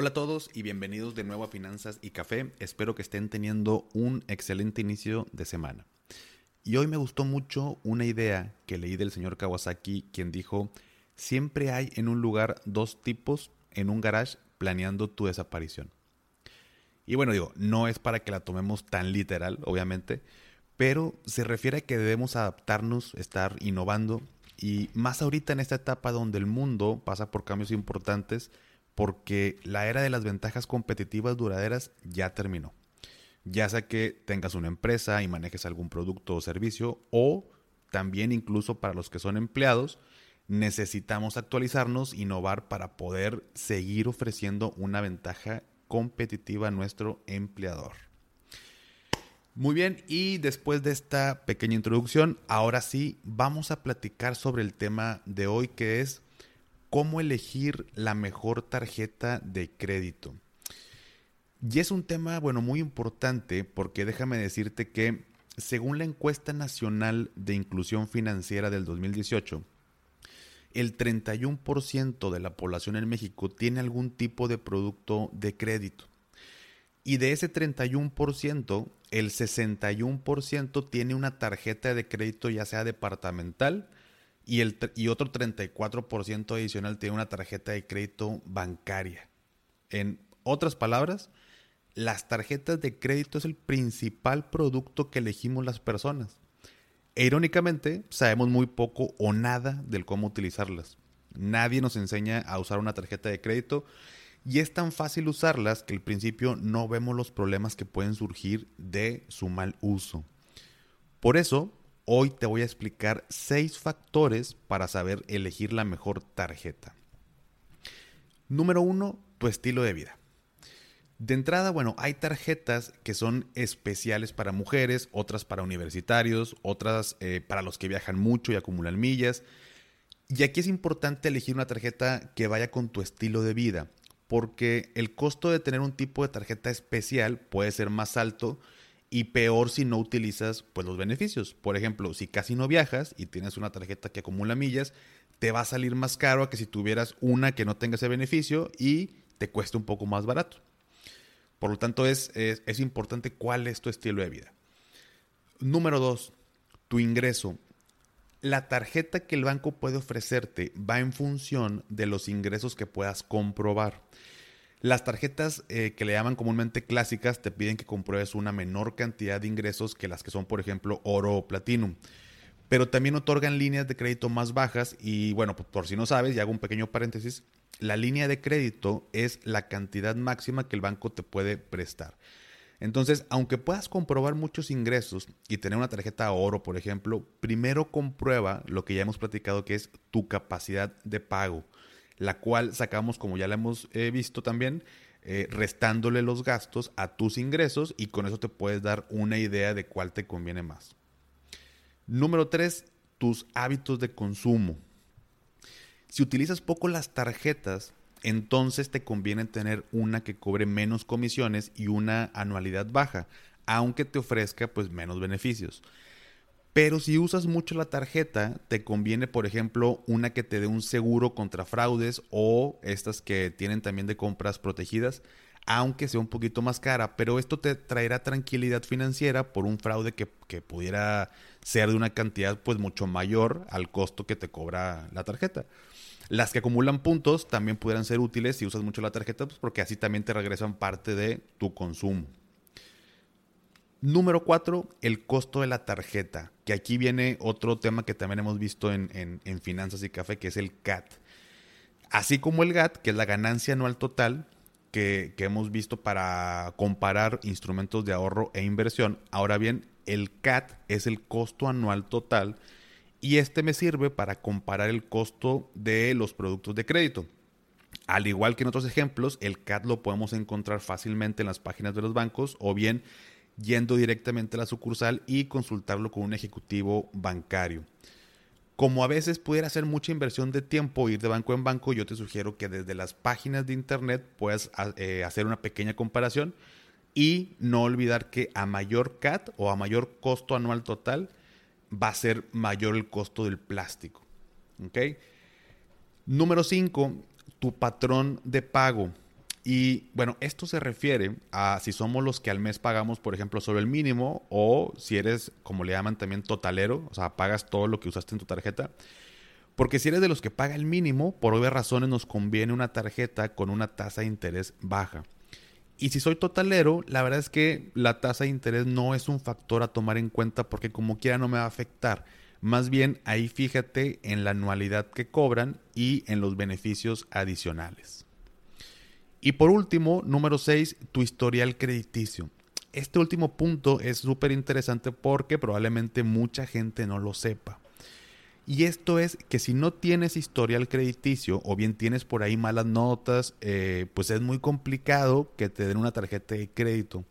Hola a todos y bienvenidos de nuevo a Finanzas y Café. Espero que estén teniendo un excelente inicio de semana. Y hoy me gustó mucho una idea que leí del señor Kawasaki, quien dijo, siempre hay en un lugar dos tipos en un garage planeando tu desaparición. Y bueno, digo, no es para que la tomemos tan literal, obviamente, pero se refiere a que debemos adaptarnos, estar innovando y más ahorita en esta etapa donde el mundo pasa por cambios importantes, porque la era de las ventajas competitivas duraderas ya terminó. Ya sea que tengas una empresa y manejes algún producto o servicio, o también incluso para los que son empleados, necesitamos actualizarnos, innovar para poder seguir ofreciendo una ventaja competitiva a nuestro empleador. Muy bien, y después de esta pequeña introducción, ahora sí vamos a platicar sobre el tema de hoy que es cómo elegir la mejor tarjeta de crédito. Y es un tema, bueno, muy importante porque déjame decirte que según la encuesta nacional de inclusión financiera del 2018, el 31% de la población en México tiene algún tipo de producto de crédito. Y de ese 31%, el 61% tiene una tarjeta de crédito ya sea departamental, y, el, y otro 34% adicional tiene una tarjeta de crédito bancaria. En otras palabras, las tarjetas de crédito es el principal producto que elegimos las personas. E irónicamente, sabemos muy poco o nada del cómo utilizarlas. Nadie nos enseña a usar una tarjeta de crédito y es tan fácil usarlas que al principio no vemos los problemas que pueden surgir de su mal uso. Por eso, Hoy te voy a explicar seis factores para saber elegir la mejor tarjeta. Número uno, tu estilo de vida. De entrada, bueno, hay tarjetas que son especiales para mujeres, otras para universitarios, otras eh, para los que viajan mucho y acumulan millas. Y aquí es importante elegir una tarjeta que vaya con tu estilo de vida, porque el costo de tener un tipo de tarjeta especial puede ser más alto y peor si no utilizas pues los beneficios. Por ejemplo, si casi no viajas y tienes una tarjeta que acumula millas, te va a salir más caro que si tuvieras una que no tenga ese beneficio y te cueste un poco más barato. Por lo tanto, es, es, importante cuál es tu estilo de vida. Número dos, tu ingreso. La tarjeta que el banco puede ofrecerte va en función de los ingresos que puedas comprobar. Las tarjetas eh, que le llaman comúnmente clásicas te piden que compruebes una menor cantidad de ingresos que las que son, por ejemplo, oro o platino. Pero también otorgan líneas de crédito más bajas y bueno, pues, por si no sabes, y hago un pequeño paréntesis, la línea de crédito es la cantidad máxima que el banco te puede prestar. Entonces, aunque puedas comprobar muchos ingresos y tener una tarjeta oro, por ejemplo, primero comprueba lo que ya hemos platicado que es tu capacidad de pago la cual sacamos, como ya la hemos eh, visto también, eh, restándole los gastos a tus ingresos y con eso te puedes dar una idea de cuál te conviene más. Número tres, tus hábitos de consumo. Si utilizas poco las tarjetas, entonces te conviene tener una que cobre menos comisiones y una anualidad baja, aunque te ofrezca pues menos beneficios. Pero si usas mucho la tarjeta, te conviene, por ejemplo, una que te dé un seguro contra fraudes o estas que tienen también de compras protegidas, aunque sea un poquito más cara. Pero esto te traerá tranquilidad financiera por un fraude que, pudiera ser de una cantidad pues mucho mayor al costo que te cobra la tarjeta. Las que acumulan puntos también pudieran ser útiles si usas mucho la tarjeta, pues porque así también te regresan parte de tu consumo. Número cuatro, el costo de la tarjeta, que aquí viene otro tema que también hemos visto en, finanzas y café, que es el CAT. Así como el GAT, que es la ganancia anual total, que, que, hemos visto para comparar instrumentos de ahorro e inversión. Ahora bien, el CAT es el costo anual total y este me sirve para comparar el costo de los productos de crédito. Al igual que en otros ejemplos, el CAT lo podemos encontrar fácilmente en las páginas de los bancos o bien yendo directamente a la sucursal y consultarlo con un ejecutivo bancario. Como a veces pudiera ser mucha inversión de tiempo ir de banco en banco, yo te sugiero que desde las páginas de internet puedas eh, hacer una pequeña comparación y no olvidar que a mayor CAT o a mayor costo anual total va a ser mayor el costo del plástico. Número 5, tu patrón de pago. Y bueno, esto se refiere a si somos los que al mes pagamos, por ejemplo, solo el mínimo o si eres, como le llaman también, totalero, o sea, pagas todo lo que usaste en tu tarjeta. Porque si eres de los que paga el mínimo, por obvias razones nos conviene una tarjeta con una tasa de interés baja. Y si soy totalero, la verdad es que la tasa de interés no es un factor a tomar en cuenta porque como quiera no me va a afectar. Más bien ahí fíjate en la anualidad que cobran y en los beneficios adicionales. Y por último, número 6, tu historial crediticio. Este último punto es súper interesante porque probablemente mucha gente no lo sepa. Y esto es que si no tienes historial crediticio o bien tienes por ahí malas notas, eh, pues es muy complicado que te den una tarjeta de crédito.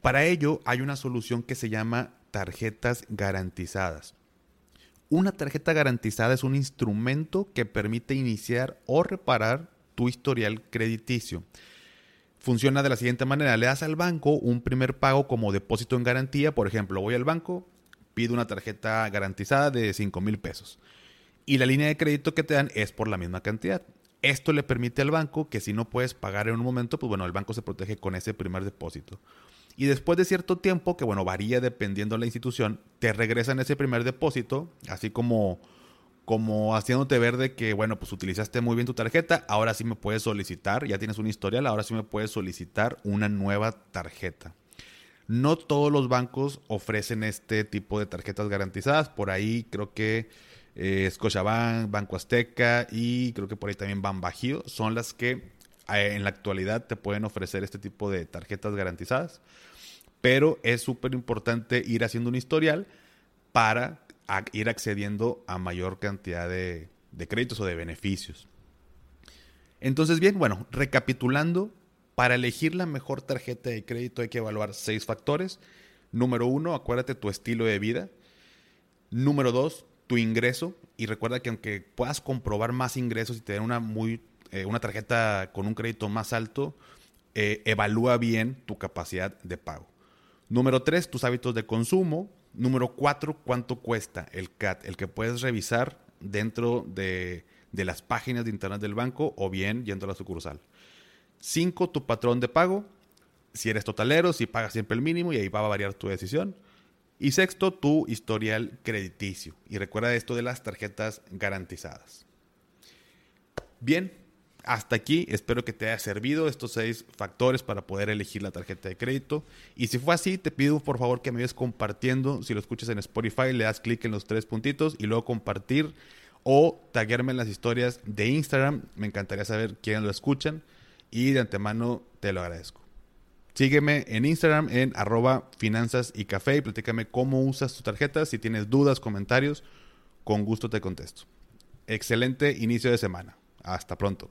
Para ello hay una solución que se llama tarjetas garantizadas. Una tarjeta garantizada es un instrumento que permite iniciar o reparar tu historial crediticio. Funciona de la siguiente manera, le das al banco un primer pago como depósito en garantía, por ejemplo, voy al banco, pido una tarjeta garantizada de 5 mil pesos y la línea de crédito que te dan es por la misma cantidad. Esto le permite al banco que si no puedes pagar en un momento, pues bueno, el banco se protege con ese primer depósito. Y después de cierto tiempo, que bueno, varía dependiendo de la institución, te regresan ese primer depósito, así como como haciéndote ver de que, bueno, pues utilizaste muy bien tu tarjeta, ahora sí me puedes solicitar, ya tienes un historial, ahora sí me puedes solicitar una nueva tarjeta. No todos los bancos ofrecen este tipo de tarjetas garantizadas, por ahí creo que eh, Scotiabank, Banco Azteca y creo que por ahí también Ban Bajío son las que eh, en la actualidad te pueden ofrecer este tipo de tarjetas garantizadas, pero es súper importante ir haciendo un historial para ir accediendo a mayor cantidad de, créditos o de beneficios. Entonces, bien, bueno, recapitulando, para elegir la mejor tarjeta de crédito hay que evaluar seis factores. Número uno, acuérdate tu estilo de vida. Número dos, tu ingreso. Y recuerda que aunque puedas comprobar más ingresos y tener una, muy, eh, una tarjeta con un crédito más alto, eh, evalúa bien tu capacidad de pago. Número tres, tus hábitos de consumo. Número cuatro, ¿cuánto cuesta el CAT? El que puedes revisar dentro de, las páginas de internet del banco o bien yendo a la sucursal. Cinco, tu patrón de pago. Si eres totalero, si pagas siempre el mínimo y ahí va a variar tu decisión. Y sexto, tu historial crediticio. Y recuerda esto de las tarjetas garantizadas. Bien, hasta aquí espero que te haya servido estos seis factores para poder elegir la tarjeta de crédito. Y si fue así, te pido por favor que me vayas compartiendo. Si lo escuchas en Spotify, le das clic en los tres puntitos y luego compartir o taguearme en las historias de Instagram. Me encantaría saber quiénes lo escuchan y de antemano te lo agradezco. Sígueme en Instagram en arroba finanzas y café y platícame cómo usas tu tarjeta. Si tienes dudas, comentarios, con gusto te contesto. Excelente inicio de semana. Hasta pronto.